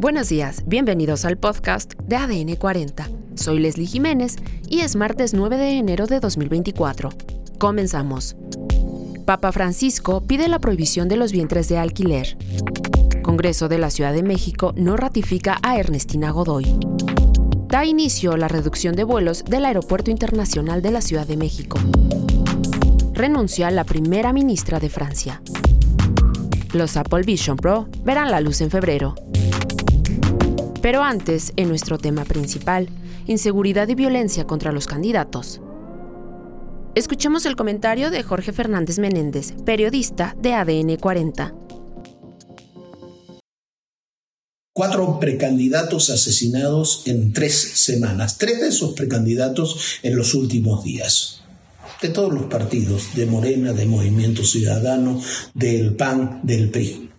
Buenos días, bienvenidos al podcast de ADN 40. Soy Leslie Jiménez y es martes 9 de enero de 2024. Comenzamos. Papa Francisco pide la prohibición de los vientres de alquiler. Congreso de la Ciudad de México no ratifica a Ernestina Godoy. Da inicio la reducción de vuelos del Aeropuerto Internacional de la Ciudad de México. Renuncia la primera ministra de Francia. Los Apple Vision Pro verán la luz en febrero. Pero antes, en nuestro tema principal, inseguridad y violencia contra los candidatos. Escuchemos el comentario de Jorge Fernández Menéndez, periodista de ADN 40. Cuatro precandidatos asesinados en tres semanas, tres de esos precandidatos en los últimos días de todos los partidos, de Morena, de Movimiento Ciudadano, del PAN, del PRI.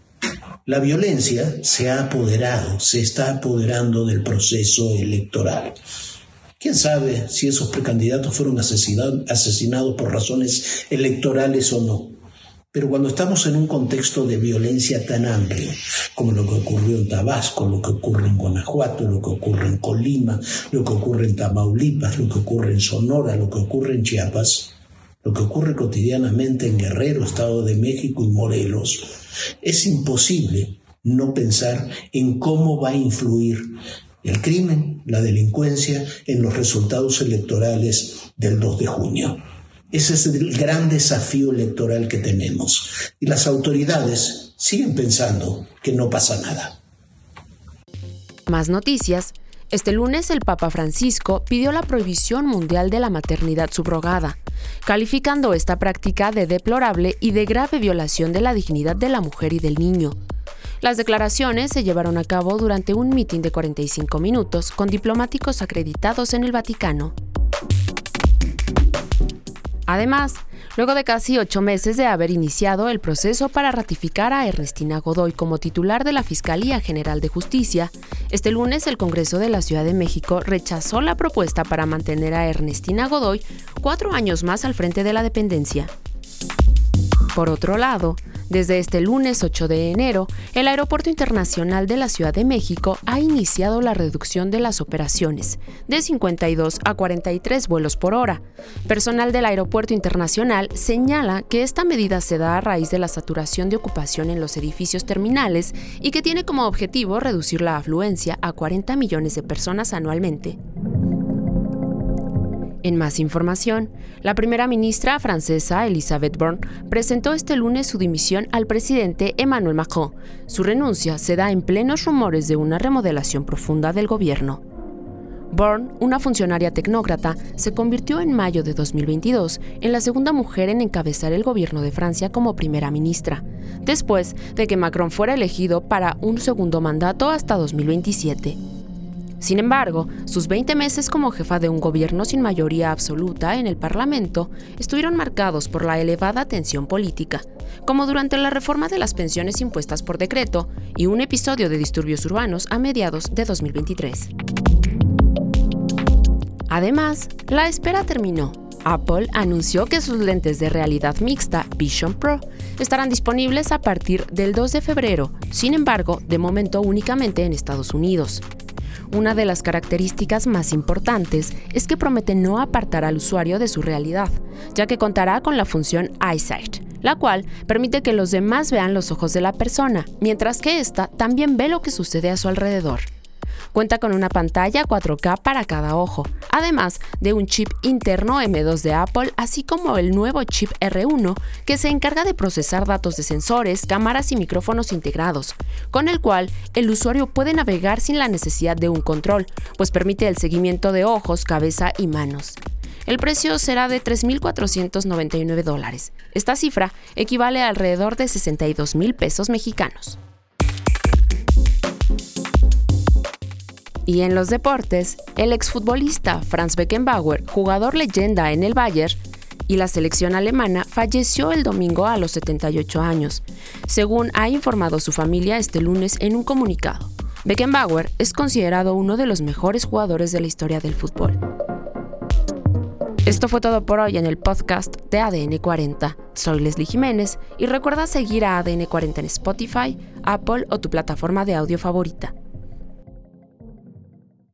La violencia se ha apoderado, se está apoderando del proceso electoral. ¿Quién sabe si esos precandidatos fueron asesinados por razones electorales o no? Pero cuando estamos en un contexto de violencia tan amplio, como lo que ocurrió en Tabasco, lo que ocurre en Guanajuato, lo que ocurre en Colima, lo que ocurre en Tamaulipas, lo que ocurre en Sonora, lo que ocurre en Chiapas, lo que ocurre cotidianamente en Guerrero, Estado de México y Morelos, es imposible no pensar en cómo va a influir el crimen, la delincuencia en los resultados electorales del 2 de junio. Ese es el gran desafío electoral que tenemos. Y las autoridades siguen pensando que no pasa nada. Más noticias. Este lunes el Papa Francisco pidió la prohibición mundial de la maternidad subrogada, calificando esta práctica de deplorable y de grave violación de la dignidad de la mujer y del niño. Las declaraciones se llevaron a cabo durante un mitin de 45 minutos con diplomáticos acreditados en el Vaticano. Además, luego de casi ocho meses de haber iniciado el proceso para ratificar a Ernestina Godoy como titular de la Fiscalía General de Justicia, este lunes el Congreso de la Ciudad de México rechazó la propuesta para mantener a Ernestina Godoy cuatro años más al frente de la dependencia. Por otro lado, desde este lunes 8 de enero, el Aeropuerto Internacional de la Ciudad de México ha iniciado la reducción de las operaciones, de 52 a 43 vuelos por hora. Personal del Aeropuerto Internacional señala que esta medida se da a raíz de la saturación de ocupación en los edificios terminales y que tiene como objetivo reducir la afluencia a 40 millones de personas anualmente. En más información, la primera ministra francesa Elisabeth Borne presentó este lunes su dimisión al presidente Emmanuel Macron. Su renuncia se da en plenos rumores de una remodelación profunda del gobierno. Borne, una funcionaria tecnócrata, se convirtió en mayo de 2022 en la segunda mujer en encabezar el gobierno de Francia como primera ministra, después de que Macron fuera elegido para un segundo mandato hasta 2027. Sin embargo, sus 20 meses como jefa de un gobierno sin mayoría absoluta en el Parlamento estuvieron marcados por la elevada tensión política, como durante la reforma de las pensiones impuestas por decreto y un episodio de disturbios urbanos a mediados de 2023. Además, la espera terminó. Apple anunció que sus lentes de realidad mixta Vision Pro estarán disponibles a partir del 2 de febrero, sin embargo, de momento únicamente en Estados Unidos. Una de las características más importantes es que promete no apartar al usuario de su realidad, ya que contará con la función EyeSight, la cual permite que los demás vean los ojos de la persona, mientras que ésta también ve lo que sucede a su alrededor. Cuenta con una pantalla 4K para cada ojo, además de un chip interno M2 de Apple, así como el nuevo chip R1 que se encarga de procesar datos de sensores, cámaras y micrófonos integrados, con el cual el usuario puede navegar sin la necesidad de un control, pues permite el seguimiento de ojos, cabeza y manos. El precio será de 3.499 dólares. Esta cifra equivale a alrededor de 62 mil pesos mexicanos. Y en los deportes, el exfutbolista Franz Beckenbauer, jugador leyenda en el Bayern, y la selección alemana falleció el domingo a los 78 años, según ha informado su familia este lunes en un comunicado. Beckenbauer es considerado uno de los mejores jugadores de la historia del fútbol. Esto fue todo por hoy en el podcast de ADN 40. Soy Leslie Jiménez y recuerda seguir a ADN 40 en Spotify, Apple o tu plataforma de audio favorita.